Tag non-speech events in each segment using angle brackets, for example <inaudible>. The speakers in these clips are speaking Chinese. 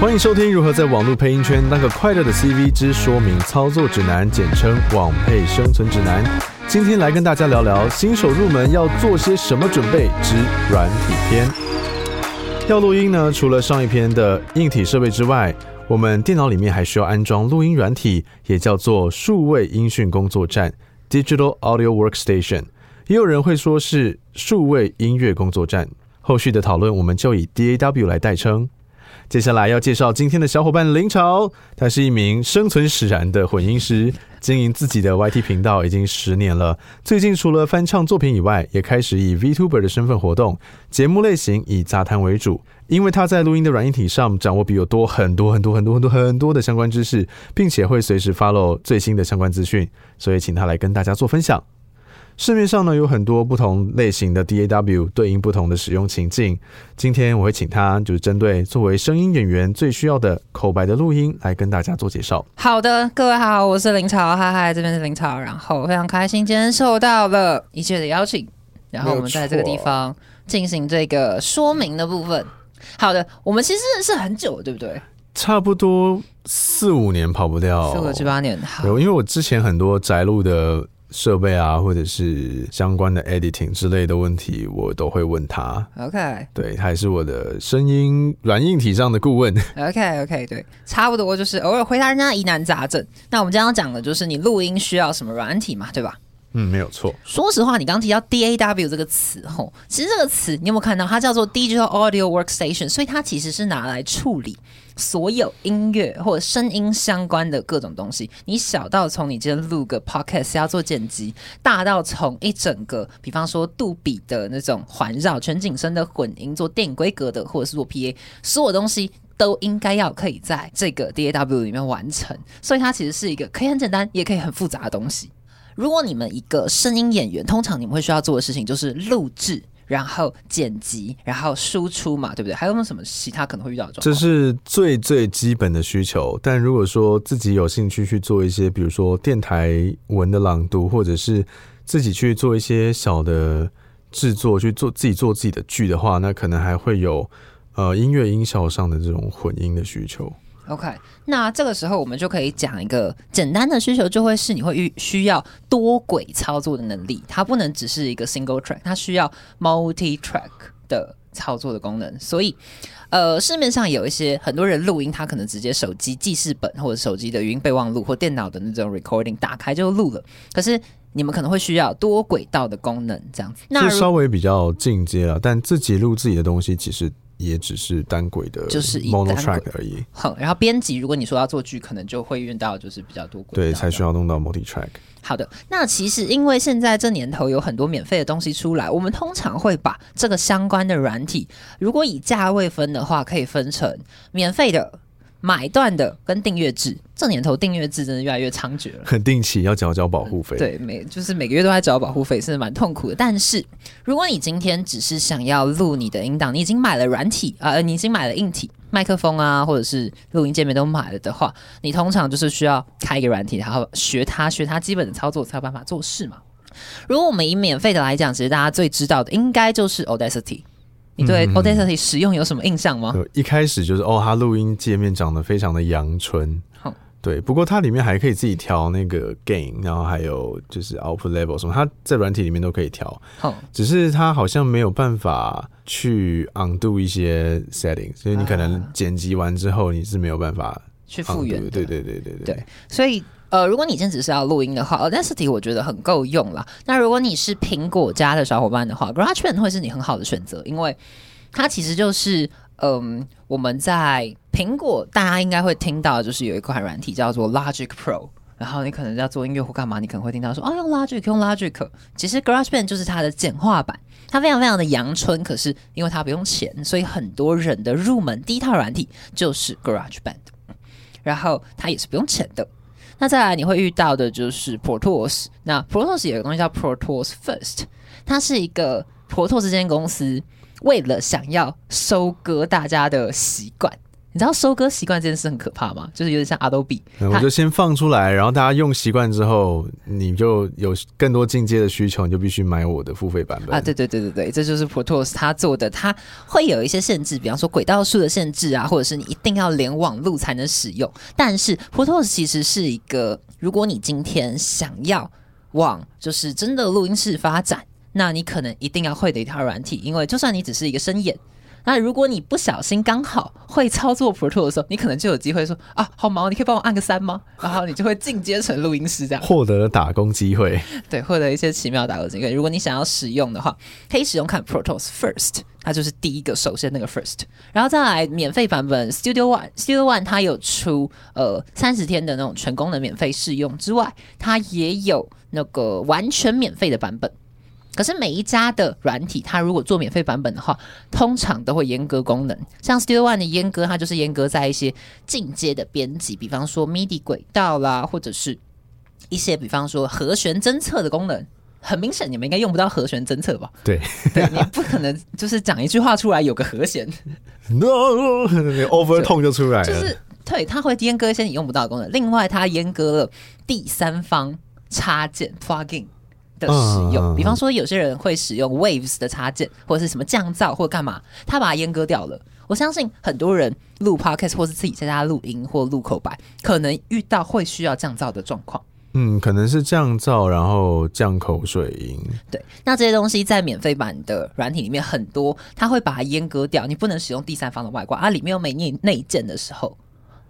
欢迎收听如何在网络配音圈当个快乐的 CV 之说明操作指南，简称网配生存指南。今天来跟大家聊聊新手入门要做些什么准备之软体篇。要录音呢，除了上一篇的硬体设备之外，我们电脑里面还需要安装录音软体，也叫做数位音讯工作站 （Digital Audio Workstation）。也有人会说是数位音乐工作站。后续的讨论，我们就以 DAW 来代称。接下来要介绍今天的小伙伴林潮，他是一名生存使然的混音师，经营自己的 YT 频道已经十年了。最近除了翻唱作品以外，也开始以 VTuber 的身份活动，节目类型以杂谈为主。因为他在录音的软硬体上掌握比我多很多很多很多很多很多的相关知识，并且会随时 follow 最新的相关资讯，所以请他来跟大家做分享。市面上呢有很多不同类型的 DAW 对应不同的使用情境。今天我会请他就是针对作为声音演员最需要的口白的录音来跟大家做介绍。好的，各位好，我是林潮，嗨嗨，这边是林潮，然后非常开心今天受到了一切的邀请，然后我们在这个地方进行这个说明的部分。好的，我们其实认识很久，对不对？差不多四五年跑不掉，四五七八年。好，因为我之前很多宅录的。设备啊，或者是相关的 editing 之类的问题，我都会问他。OK，对，他也是我的声音软硬体上的顾问。OK，OK，对，差不多就是偶尔回答人家疑难杂症。那我们今天要讲的就是你录音需要什么软体嘛，对吧？嗯，没有错。说实话，你刚提到 DAW 这个词吼，其实这个词你有没有看到？它叫做 Digital Audio Workstation，所以它其实是拿来处理所有音乐或者声音相关的各种东西。你小到从你今天录个 Podcast 要做剪辑，大到从一整个，比方说杜比的那种环绕全景声的混音，做电影规格的，或者是做 PA，所有东西都应该要可以在这个 DAW 里面完成。所以它其实是一个可以很简单，也可以很复杂的东西。如果你们一个声音演员，通常你们会需要做的事情就是录制，然后剪辑，然后输出嘛，对不对？还有没有什么其他可能会遇到的状况？这是最最基本的需求。但如果说自己有兴趣去做一些，比如说电台文的朗读，或者是自己去做一些小的制作，去做自己做自己的剧的话，那可能还会有呃音乐音效上的这种混音的需求。OK，那这个时候我们就可以讲一个简单的需求，就会是你会遇需要多轨操作的能力，它不能只是一个 single track，它需要 multi track 的操作的功能。所以，呃，市面上有一些很多人录音，他可能直接手机记事本或者手机的语音备忘录或电脑的那种 recording 打开就录了。可是你们可能会需要多轨道的功能，这样子，那稍微比较进阶了。但自己录自己的东西，其实。也只是单轨的，就是 mono track 而已。哼，然后编辑，如果你说要做剧，可能就会用到就是比较多轨，对，才需要弄到 multi track。好的，那其实因为现在这年头有很多免费的东西出来，我们通常会把这个相关的软体，如果以价位分的话，可以分成免费的。买断的跟订阅制，这年头订阅制真的越来越猖獗了。很定期要缴交保护费，对，每就是每个月都在缴保护费，是蛮痛苦的。但是如果你今天只是想要录你的音档，你已经买了软体啊，你已经买了硬体麦克风啊，或者是录音界面都买了的话，你通常就是需要开一个软体，然后学它，学它基本的操作，才有办法做事嘛。如果我们以免费的来讲，其实大家最知道的应该就是 Audacity。你对 Audacity 使用有什么印象吗？一开始就是哦，它录音界面长得非常的阳春。好，对，不过它里面还可以自己调那个 gain，然后还有就是 output level 什么，它在软体里面都可以调。好，只是它好像没有办法去 undo 一些 setting，所以你可能剪辑完之后你是没有办法去复原。对对对对对，所以。呃，如果你今天只是要录音的话，Audacity 我觉得很够用啦。那如果你是苹果家的小伙伴的话，GarageBand 会是你很好的选择，因为它其实就是嗯，我们在苹果大家应该会听到，就是有一款软体叫做 Logic Pro，然后你可能要做音乐或干嘛，你可能会听到说，哦，用 Logic，用 Logic。其实 GarageBand 就是它的简化版，它非常非常的阳春，可是因为它不用钱，所以很多人的入门第一套软体就是 GarageBand，然后它也是不用钱的。那再来你会遇到的就是 Pro Tools。那 Pro Tools 有个东西叫 Pro Tools First，它是一个 Pro Tools 这间公司为了想要收割大家的习惯，你知道收割习惯这件事很可怕吗？就是有点像 Adobe，嗯我就先放出来，然后大家用习惯之后，你就有更多进阶的需求，你就必须买我的付费版本啊，对对对对对，这就是 Pro Tools 它做的，它会有一些限制，比方说轨道数的限制啊，或者是你一定要连网路才能使用。但是 Pro Tools 其实是一个，如果你今天想要往就是真的录音室发展，那你可能一定要会的一套软体，因为就算你只是一个声演。那如果你不小心刚好会操作 Pro Tools 的时候，你可能就有机会说啊，好忙，你可以帮我按个三吗？然后你就会进阶成录音师这样。获得了打工机会。对，获得一些奇妙打工机会。如果你想要使用的话，可以使用看 Pro Tools First，它就是第一个，首先那个 First，然后再来免费版本 Studio One，Studio One 它有出呃三十天的那种全功能免费试用之外，它也有那个完全免费的版本。可是每一家的软体，它如果做免费版本的话，通常都会阉割功能。像 Studio One 的阉割，它就是阉割在一些进阶的编辑，比方说 MIDI 轨道啦，或者是一些比方说和弦侦测的功能。很明显，你们应该用不到和弦侦测吧？对对，你不可能就是讲一句话出来有个和弦，，<laughs> no，over tone 就出来了。就是对，它会阉割一些你用不到的功能。另外，它阉割了第三方插件 plugin 的使用，嗯比方说有些人会使用 Waves 的插件，或者是什么降噪或干嘛，他把它阉割掉了。我相信很多人录 podcast 或是自己在家录音或录口白，可能遇到会需要降噪的状况。嗯，可能是降噪，然后降口水音。对，那这些东西在免费版的软体里面很多，它会把它阉割掉，你不能使用第三方的外挂，啊，里面有美内内建的时候，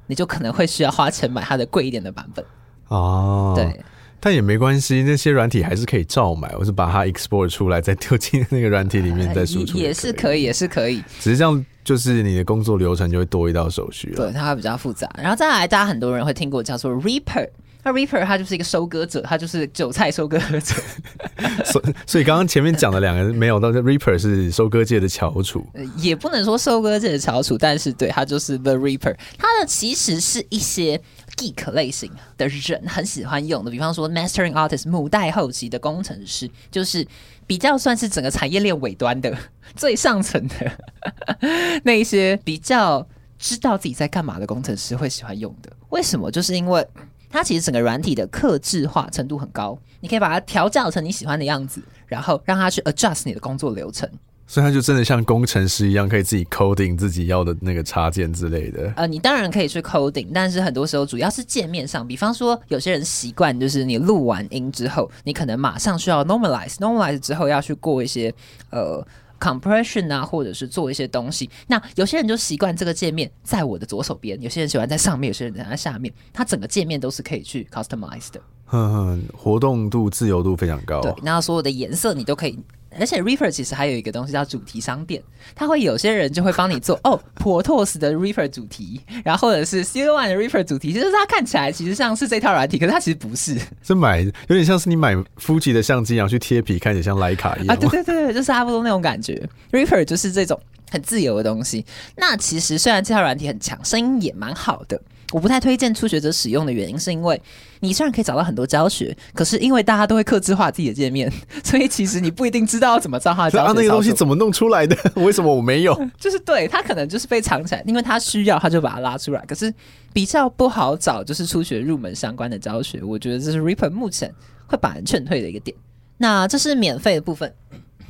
你就可能会需要花钱买它的贵一点的版本。哦，对，但也没关系，那些软体还是可以照买，我是把它 export 出来，再丢进那个软体里面 <laughs> 再输出也也是可以，也是可以。只是这样，就是你的工作流程就会多一道手续了。对，它会比较复杂。然后再来，大家很多人会听过叫做 Reaper。那 Reaper 它就是一个收割者，它就是韭菜收割者。<laughs> 所以所以刚刚前面讲的两个没有，但是 Reaper 是收割界的翘楚。呃也不能说收割界的翘楚，但是对它就是 The Reaper。它的其实是一些 geek 类型的人很喜欢用的，比方说 mastering artist 母带后期的工程师，就是比较算是整个产业链尾端的最上层的那一些比较知道自己在干嘛的工程师会喜欢用的。为什么？就是因为它其实整个软体的克制化程度很高，你可以把它调教成你喜欢的样子，然后让它去 adjust 你的工作流程。所以它就真的像工程师一样，可以自己 coding 自己要的那个插件之类的。呃，你当然可以去 coding，但是很多时候主要是界面上，比方说有些人习惯就是你录完音之后，你可能马上需要 normalize，normalize 之后要去过一些呃 compression 啊，或者是做一些东西。那有些人就习惯这个界面在我的左手边，有些人喜欢在上面，有些人在下面，它整个界面都是可以去 customize 的。<laughs> 哼哼，活动度、自由度非常高。对，那所有的颜色你都可以。而且 Reaper 其实还有一个东西叫主题商店，它会有些人就会帮你做 <laughs> 哦 Protos 的 Reaper 主题，然后或者是 Studio One 的 Reaper 主题，就是它看起来其实像是这套软体，可是它其实不是是买有点像是你买 Fuji 的相机，然后去贴皮，看起来像徕卡一啊，样。对对对对，就是差不多那种感觉。Reaper 就是这种很自由的东西。那其实虽然这套软体很强，声音也蛮好的。我不太推荐初学者使用的原因，是因为你虽然可以找到很多教学，可是因为大家都会克制化自己的界面，所以其实你不一定知道要怎么照它的教学啊，那个东西怎么弄出来的？为什么我没有？<laughs> 就是对他可能就是被藏起来，因为他需要他就把它拉出来，可是比较不好找，就是初学入门相关的教学，我觉得这是 Reaper 目前会把人劝退的一个点。那这是免费的部分，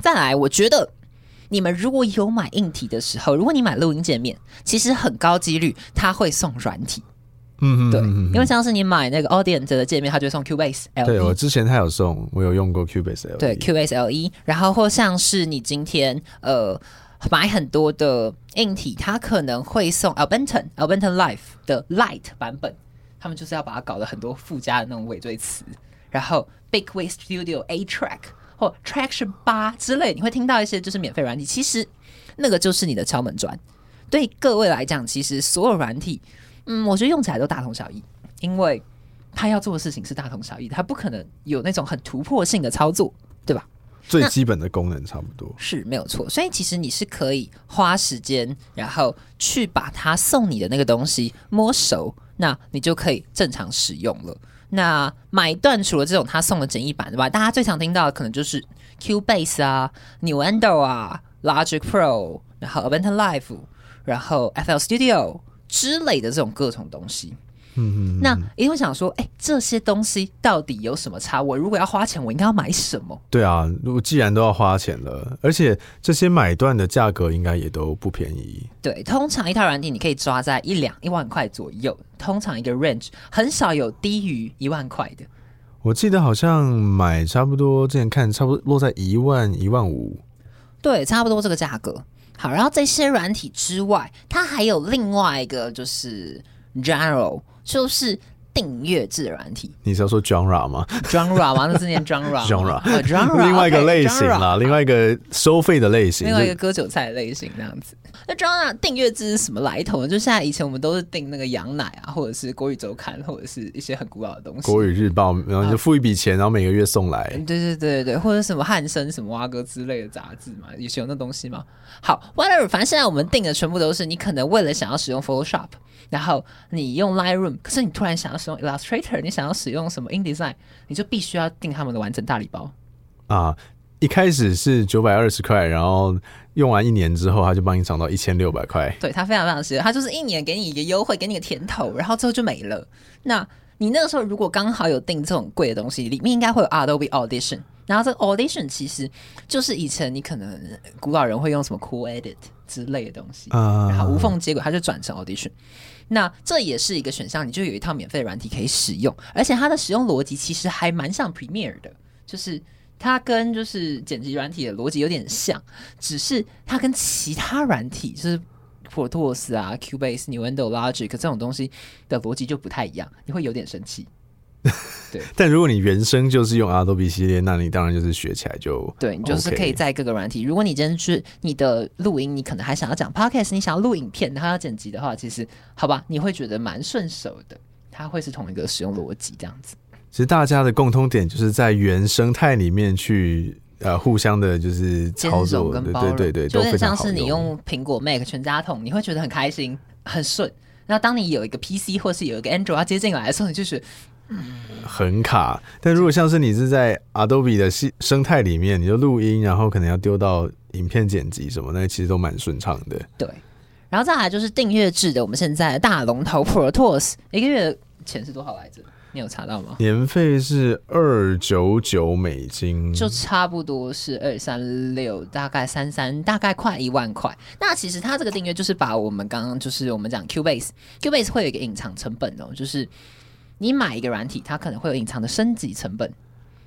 再来，我觉得你们如果有买硬体的时候，如果你买录音界面，其实很高几率他会送软体，嗯对，嗯因为像是你买那个 Audience 的界面，它就会送 Cubase 对我。之前它有送，我有用过 Cubase L。对 Cubase L 一然后或像是你今天呃买很多的硬体，它可能会送 Albenton Albenton Life 的 Light 版本，他们就是要把它搞得很多附加的那种尾缀词，然后 Big Way Studio A Track 或 Traction 八之类，你会听到一些就是免费软体，其实那个就是你的敲门砖。对各位来讲，其实所有软体，嗯，我觉得用起来都大同小异，因为他要做的事情是大同小异的，他不可能有那种很突破性的操作，对吧？最基本的功能差不多。是没有错，所以其实你是可以花时间，然后去把他送你的那个东西摸熟，那你就可以正常使用了。那买断除了这种他送的简易版对吧？大家最常听到的可能就是 Cubase 啊、Nuendo 啊、Logic Pro，然后 Ableton Live，然后 FL Studio、之类的这种各种东西。嗯嗯，那一定会想说，哎、这些东西到底有什么差？我如果要花钱，我应该要买什么？对啊，如果既然都要花钱了，而且这些买断的价格应该也都不便宜。对，通常一套软体你可以抓在一两一万块左右，通常一个 range 很少有低于一万块的。我记得好像买差不多，之前看差不多落在一万一万五。对，差不多这个价格。好，然后这些软体之外，它还有另外一个就是 general，就是订阅制的软体。你是要说 genre 吗？Genre 吗？那是念 genre 吗？<laughs> Genre 哦 genre，<laughs> 另外一个类型啦，另外一个收费的类型，另外一个割韭菜的类型这样子。那 genre 订阅制是什么来头呢？就现在以前我们都是订那个羊奶啊，或者是国语周刊，或者是一些很古老的东西。国语日报，然后你就付一笔钱，然后每个月送来。对对对对对，或者什么汉生、什么蛙哥之类的杂志嘛，也是有那东西嘛。好，whatever，反正现在我们订的全部都是你可能为了想要使用 Photoshop，然后你用 Lightroom，可是你突然想要使用 Illustrator，你想要使用什么 InDesign，你就必须要订他们的完整大礼包。啊，一开始是九百二十块，然后用完一年之后，他就帮你涨到一千六百块。对，他非常非常实用，它就是一年给你一个优惠，给你个甜头，然后之后就没了。那你那个时候如果刚好有订这种贵的东西，里面应该会有 Adobe Audition，然后这个 Audition 其实就是以前你可能古老人会用什么 Cool Edit 之类的东西，啊然后无缝接轨，它就转成 Audition。那这也是一个选项，你就有一套免费的软体可以使用，而且它的使用逻辑其实还蛮像 Premiere 的，就是它跟就是剪辑软体的逻辑有点像，只是它跟其他软体就是 Pro Tools 啊、Cubase、Nuendo、Logic 这种东西的逻辑就不太一样，你会有点生气。<laughs> 对但如果你原生就是用 Adobe 系列，那你当然就是学起来就对你就是可以在各个软体。如果你今天是你的录音，你可能还想要讲 podcast，你想要录影片，然后要剪辑的话，其实好吧，你会觉得蛮顺手的。它会是同一个使用逻辑这样子。其实大家的共通点就是在原生态里面去呃互相的，就是操作，跟包容，对对对，就有点像是你用苹果 Mac 全家桶，你会觉得很开心、很顺。那当你有一个 PC 或是有一个 Android 要接进来的时候，你就是很卡。但如果像是你是在 Adobe 的系生态里面，你就录音，然后可能要丢到影片剪辑什么，那其实都蛮顺畅的。对。然后再来就是订阅制的，我们现在的大龙头 Pro Tools 一个月钱是多少来着？你有查到吗？年费是二九九美金，就差不多是二三六，大概三三，大概快一万块。那其实它这个订阅就是把我们刚刚就是我们讲 Cubase，Cubase 会有一个隐藏成本哦，就是你买一个软体，它可能会有隐藏的升级成本。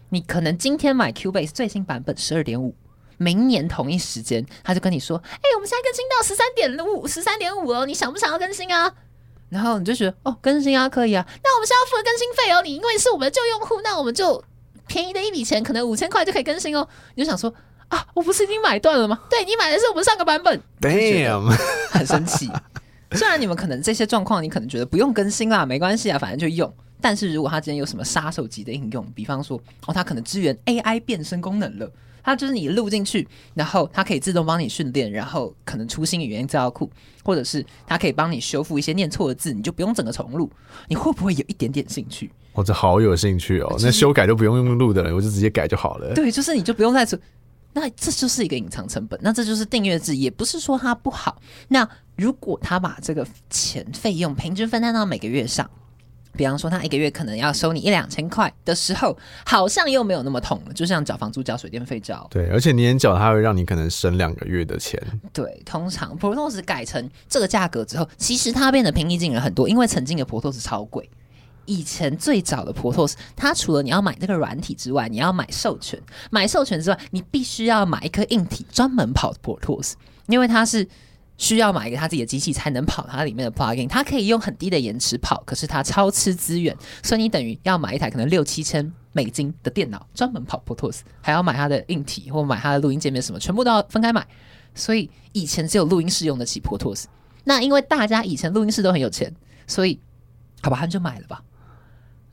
你可能今天买 Cubase 最新版本十二点五，明年同一时间他就跟你说：“哎、我们现在更新到十三点五，十三点五哦，你想不想要更新啊？”然后你就觉得哦，更新啊，可以啊。那我们是要付更新费哦，你因为是我们的旧用户，那我们就便宜的一笔钱，可能五千块就可以更新哦。你就想说啊，我不是已经买断了吗？<laughs> 对你买的是我们上个版本，Damn，很生气。虽然你们可能这些状况，你可能觉得不用更新啦，没关系啊，反正就用。但是如果它今天有什么杀手级的应用，比方说哦，它可能支援 AI 变身功能了，它就是你录进去，然后它可以自动帮你训练，然后可能出新语言资料库，或者是它可以帮你修复一些念错的字，你就不用整个重录。你会不会有一点点兴趣？我这好有兴趣哦。那修改都不用用录的了，我就直接改就好了。对，就是你就不用再出。那这就是一个隐藏成本，那这就是订阅制，也不是说它不好。那如果他把这个钱费用平均分摊到每个月上，比方说他一个月可能要收你一两千块的时候，好像又没有那么痛了，就像缴房租、缴水电费、缴对，而且年缴它会让你可能省两个月的钱。对，通常 Pro Tools 改成这个价格之后，其实它变得平易近人很多，因为曾经的 Pro Tools 超贵。以前最早的 Pro Tools，它除了你要买这个软体之外，你要买授权，买授权之外，你必须要买一颗硬体专门跑 Pro Tools，因为它是需要买一个它自己的机器才能跑它里面的 plugin，它可以用很低的延迟跑，可是它超吃资源，所以你等于要买一台可能六七千美金的电脑专门跑 Pro Tools，还要买它的硬体或买它的录音界面什么，全部都要分开买。所以以前只有录音室用得起 Pro Tools。那因为大家以前录音室都很有钱，所以好吧，他就买了吧。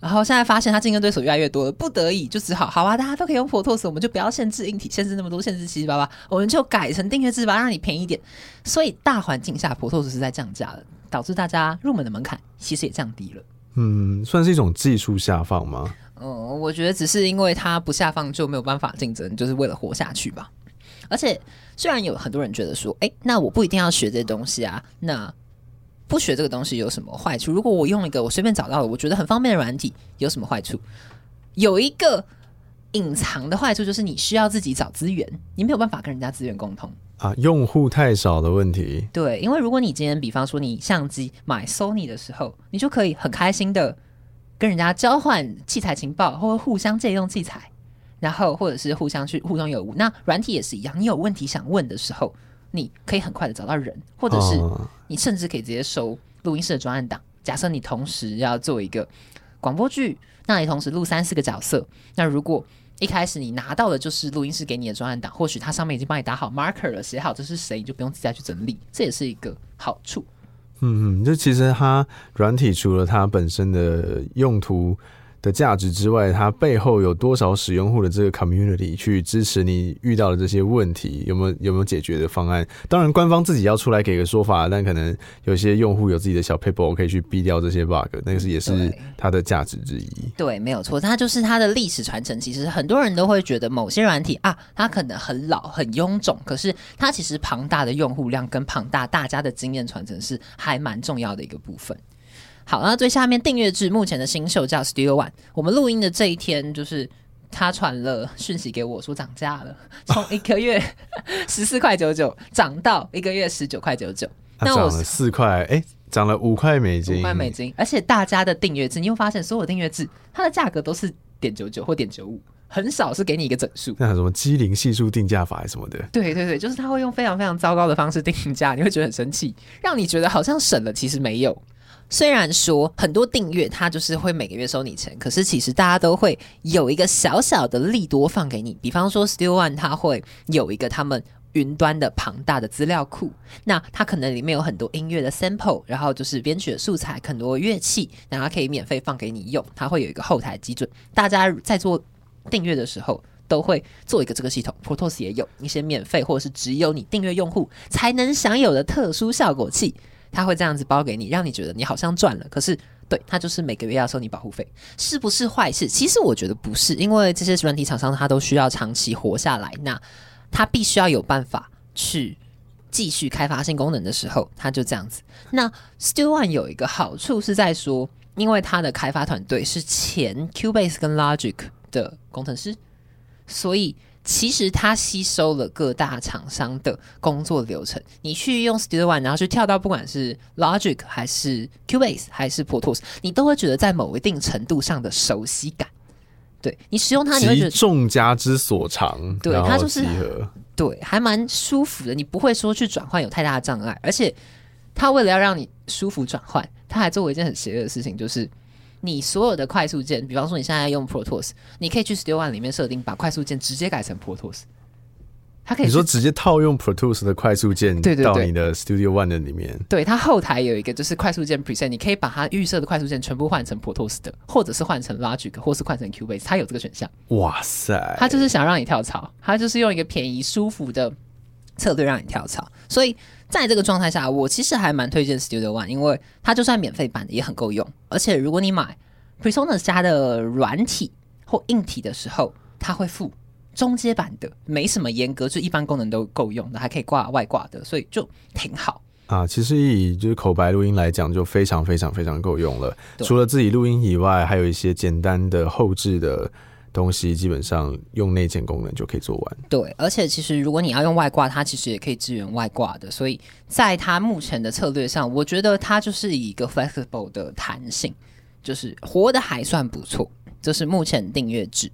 然后现在发现他竞争对手越来越多了，不得已就只好好啊，大家都可以用 Photos，我们就不要限制硬体，限制那么多，限制七七八八，我们就改成订阅制吧，让你便宜点。所以大环境下，Photos 是在降价的，导致大家入门的门槛其实也降低了。嗯，算是一种技术下放吗？嗯，我觉得只是因为它不下放就没有办法竞争，就是为了活下去吧。而且虽然有很多人觉得说，哎、那我不一定要学这些东西啊，那不学这个东西有什么坏处？如果我用一个我随便找到的，我觉得很方便的软体，有什么坏处？有一个隐藏的坏处就是你需要自己找资源，你没有办法跟人家资源共通。啊，用户太少的问题。对，因为如果你今天比方说你相机买 Sony 的时候，你就可以很开心的跟人家交换器材情报，或者互相借用器材，然后或者是互相去互通有无。那软体也是一样，你有问题想问的时候，你可以很快的找到人，或者是哦你甚至可以直接收录音室的专案档。假设你同时要做一个广播剧，那你同时录三四个角色，那如果一开始你拿到的就是录音室给你的专案档，或许它上面已经帮你打好 marker 了，写好这是谁，你就不用自己再去整理，这也是一个好处。嗯嗯，就其实它软体除了它本身的用途的价值之外，它背后有多少使用户的这个 community 去支持你遇到的这些问题，有没有有没有解决的方案？当然，官方自己要出来给个说法，但可能有些用户有自己的小 paper 可以去避掉这些 bug，那个是也是它的价值之一。对，没有错，它就是它的历史传承。其实很多人都会觉得某些软体啊，它可能很老、很臃肿，可是它其实庞大的用户量跟庞大大家的经验传承是还蛮重要的一个部分。好，那最下面订阅制目前的新秀叫 Studio One，我们录音的这一天就是。他传了讯息给我说涨价了，从一个月 <laughs> 十四块九九涨到一个月十九块九九。那涨了四块，哎、涨了五块美金，五块美金，而且大家的订阅制，你会发现所有订阅制它的价格都是点九九或点九五，很少是给你一个整数。那什么机灵系数定价法什么的，对对对，就是他会用非常非常糟糕的方式定价，你会觉得很生气，让你觉得好像省了，其实没有。虽然说很多订阅它就是会每个月收你钱，可是其实大家都会有一个小小的利多放给你，比方说 Studio One 它会有一个他们云端的庞大的资料库，那它可能里面有很多音乐的 sample，然后就是编曲的素材，很多乐器，然后可以免费放给你用，它会有一个后台基准，大家在做订阅的时候。都会做一个这个系统，Pro Tools 也有一些免费或者是只有你订阅用户才能享有的特殊效果器，它会这样子包给你，让你觉得你好像赚了。可是，对它就是每个月要收你保护费，是不是坏事？其实我觉得不是，因为这些软体厂商它都需要长期活下来，那它必须要有办法去继续开发新功能的时候，它就这样子。那 Studio One 有一个好处是在说，因为它的开发团队是前 Cubase 跟 Logic 的工程师，所以其实它吸收了各大厂商的工作流程。你去用 Studio One，然后去跳到不管是 Logic 还是 Cubase 还是 Pro Tools，你都会觉得在某一定程度上的熟悉感。对你使用它，你会觉得众家之所长，对它就是。对，还蛮舒服的。你不会说去转换有太大的障碍，而且它为了要让你舒服转换，它还做过一件很邪恶的事情，就是你所有的快速键，比方说你现在用 Pro Tools，你可以去 Studio One 里面设定，把快速键直接改成 Pro Tools。它可以你说直接套用 Pro Tools 的快速键对对对到你的 Studio One 的里面，对它后台有一个就是快速键 preset，你可以把它预设的快速键全部换成 Pro Tools 的，或者是换成 Logic，或是换成 Cubase，它有这个选项。哇塞！它就是想让你跳槽，它就是用一个便宜舒服的策略让你跳槽。所以在这个状态下，我其实还蛮推荐 Studio One，因为它就算免费版的也很够用，而且如果你买 Presonus 家的软体或硬体的时候，它会附中阶版的，没什么严格，就一般功能都够用的，还可以挂外挂的，所以就挺好。啊，其实以就是口白录音来讲，就非常非常非常够用了。除了自己录音以外，还有一些简单的后置的东西，基本上用内建功能就可以做完。对，而且其实如果你要用外挂，它其实也可以支援外挂的，所以在它目前的策略上，我觉得它就是以一个 flexible 的弹性，就是活得还算不错。这是目前订阅制。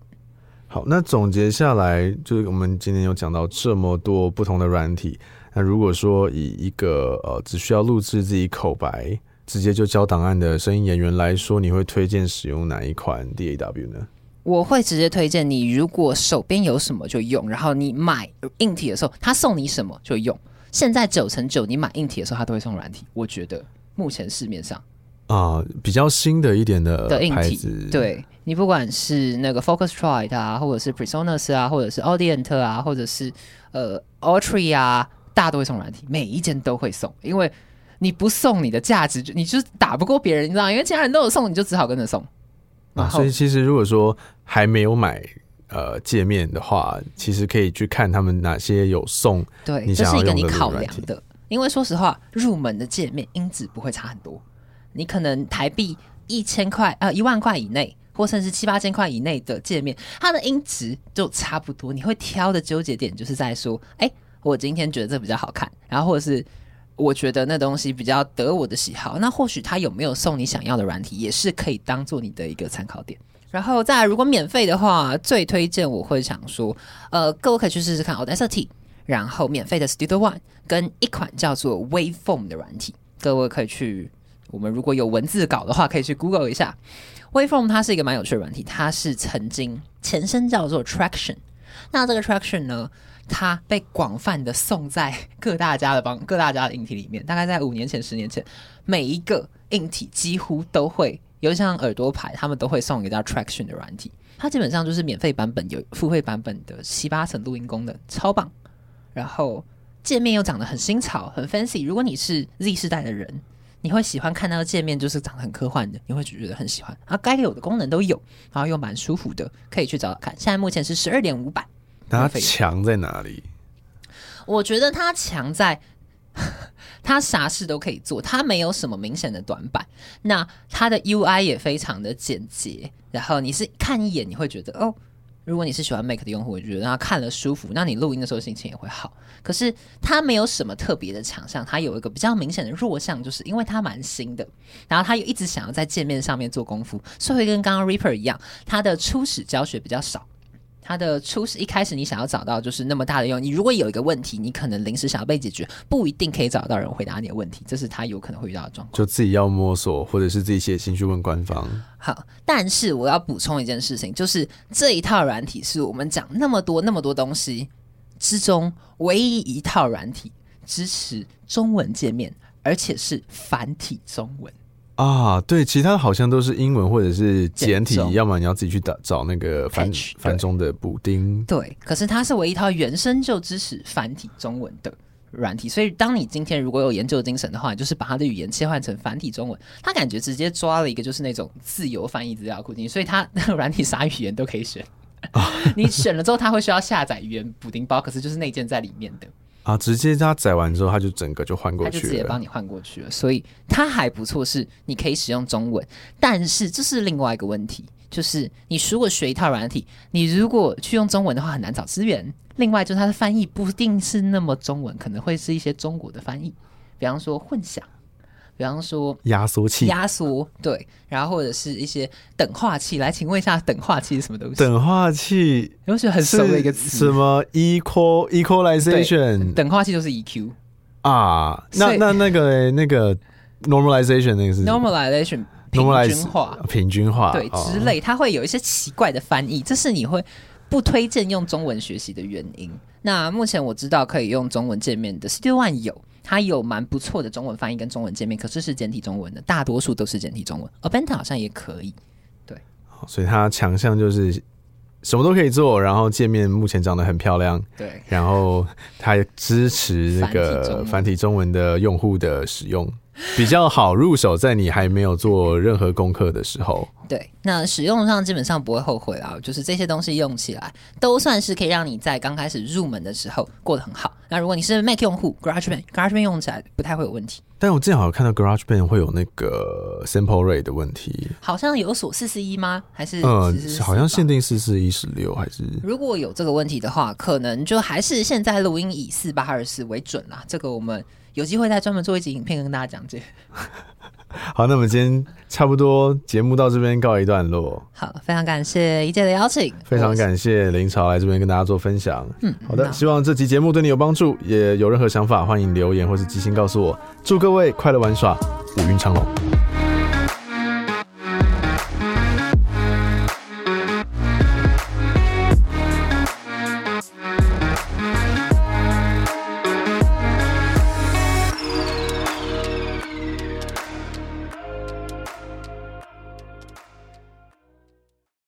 好，那总结下来，就是我们今天有讲到这么多不同的软体。那如果说以一个呃只需要录制自己口白，直接就交档案的声音演员来说，你会推荐使用哪一款 DAW 呢？我会直接推荐你，如果手边有什么就用，然后你买硬体的时候，他送你什么就用。现在九成九，你买硬体的时候，他都会送软体。我觉得目前市面上啊、比较新的一点的的硬体，，对你不管是那个 Focusrite 啊，或者是 Presonus 啊，或者是 Audient 啊，或者是呃 Autry 啊，大家都会送软体，每一件都会送，因为你不送你的价值就你就打不过别人，你知道，因为其他人都有送，你就只好跟着送。啊，所以其实如果说还没有买呃界面的话，其实可以去看他们哪些有送。对，你这是一个你考量的。因为说实话，入门的界面音质不会差很多。你可能台币一千块呃一万块以内，或甚至七八千块以内的界面，它的音质就差不多。你会挑的纠结点就是在说，哎，我今天觉得这比较好看，然后或者是我觉得那东西比较得我的喜好，那或许它有没有送你想要的软体，也是可以当做你的一个参考点。然后再来，如果免费的话，最推荐我会想说，呃，各位可以去试试看 Audacity，然后免费的 Studio One 跟一款叫做 Waveform 的软体，各位可以去。我们如果有文字稿的话，可以去 Google 一下 Waveform，它是一个蛮有趣的软体，它是曾经前身叫做 Traction。那这个 Traction 呢，它被广泛的送在各大家的帮各大家的硬体里面。大概在五年前、十年前，每一个硬体几乎都会。有像耳朵牌，他们都会送一个叫 Traction 的软体，它基本上就是免费版本有付费版本的七八层录音功能，超棒。然后界面又长得很新潮、很 fancy。如果你是 Z 世代的人，你会喜欢看那个界面，就是长得很科幻的，你会觉得很喜欢。啊，该有的功能都有，然后又蛮舒服的，可以去找找看。现在目前是十二点五版。它强在哪里？我觉得它强在。<laughs> 它啥事都可以做，它没有什么明显的短板。那它的 UI 也非常的简洁，然后你是看一眼你会觉得哦，如果你是喜欢 Mac 的用户，我觉得它看了舒服，那你录音的时候心情也会好。可是它没有什么特别的强项，它有一个比较明显的弱项，就是因为它蛮新的，然后它又一直想要在界面上面做功夫，所以会跟刚刚 Reaper 一样，它的初始教学比较少。它的初始一开始，你想要找到就是那么大的用，你如果有一个问题，你可能临时想要被解决，不一定可以找到人回答你的问题，这是他有可能会遇到的状况。就自己要摸索，或者是自己写信去问官方。好，但是我要补充一件事情，就是这一套软体是我们讲那么多那么多东西之中唯一一套软体支持中文界面，而且是繁体中文。啊，对，其他好像都是英文或者是简体，要么你要自己去找找那个繁繁中的补丁。对，可是它是唯一一套原生就支持繁体中文的软体，所以当你今天如果有研究精神的话，就是把它的语言切换成繁体中文，它感觉直接抓了一个就是那种自由翻译资料库进去，所以它那个软体啥语言都可以选。你选了之后，它会需要下载语言补丁包，可是就是内建在里面的。啊！直接他载完之后，他就整个就换过去了，他就直接帮你换过去了。所以它还不错，是你可以使用中文。但是这是另外一个问题，就是你如果学一套软体，你如果去用中文的话，很难找资源。另外，就是它的翻译不一定是那么中文，可能会是一些中国的翻译，比方说混响。比方说压缩器，压缩对，然后或者是一些等化器。来，请问一下，等化器是什么东西？等化器，有些很熟的一个词，什么 equal equalization？等化器就是 EQ 啊。那那那个那个 normalization 那个是 normalization 平均化，平均化对之类，它会有一些奇怪的翻译，这是你会不推荐用中文学习的原因。那目前我知道可以用中文界面的 Studio One 有。它有蛮不错的中文翻译跟中文界面，可是是简体中文的，大多数都是简体中文。Abenta 好像也可以，对。所以它强项就是什么都可以做，然后界面目前长得很漂亮，对。然后它支持那个繁体中文的用户的使用。<laughs> 比较好入手，在你还没有做任何功课的时候。对，那使用上基本上不会后悔啊，就是这些东西用起来都算是可以让你在刚开始入门的时候过得很好。那如果你是 Mac 用户，GarageBand，GarageBand 用起来不太会有问题。但我之前好像看到 GarageBand 会有那个 Sample Rate 的问题，好像有锁四四一吗？还是嗯，好像限定四四一十六还是？如果有这个问题的话，可能就还是现在录音以四八二四为准啦。这个我们。有机会再专门做一集影片跟大家讲解。<laughs> 好，那我们今天差不多节目到这边告一段落。好，非常感谢一届的邀请，非常感谢林朝来这边跟大家做分享。嗯，好的，希望这期节目对你有帮助，也有任何想法欢迎留言或是即兴告诉我。祝各位快乐玩耍，五运昌隆。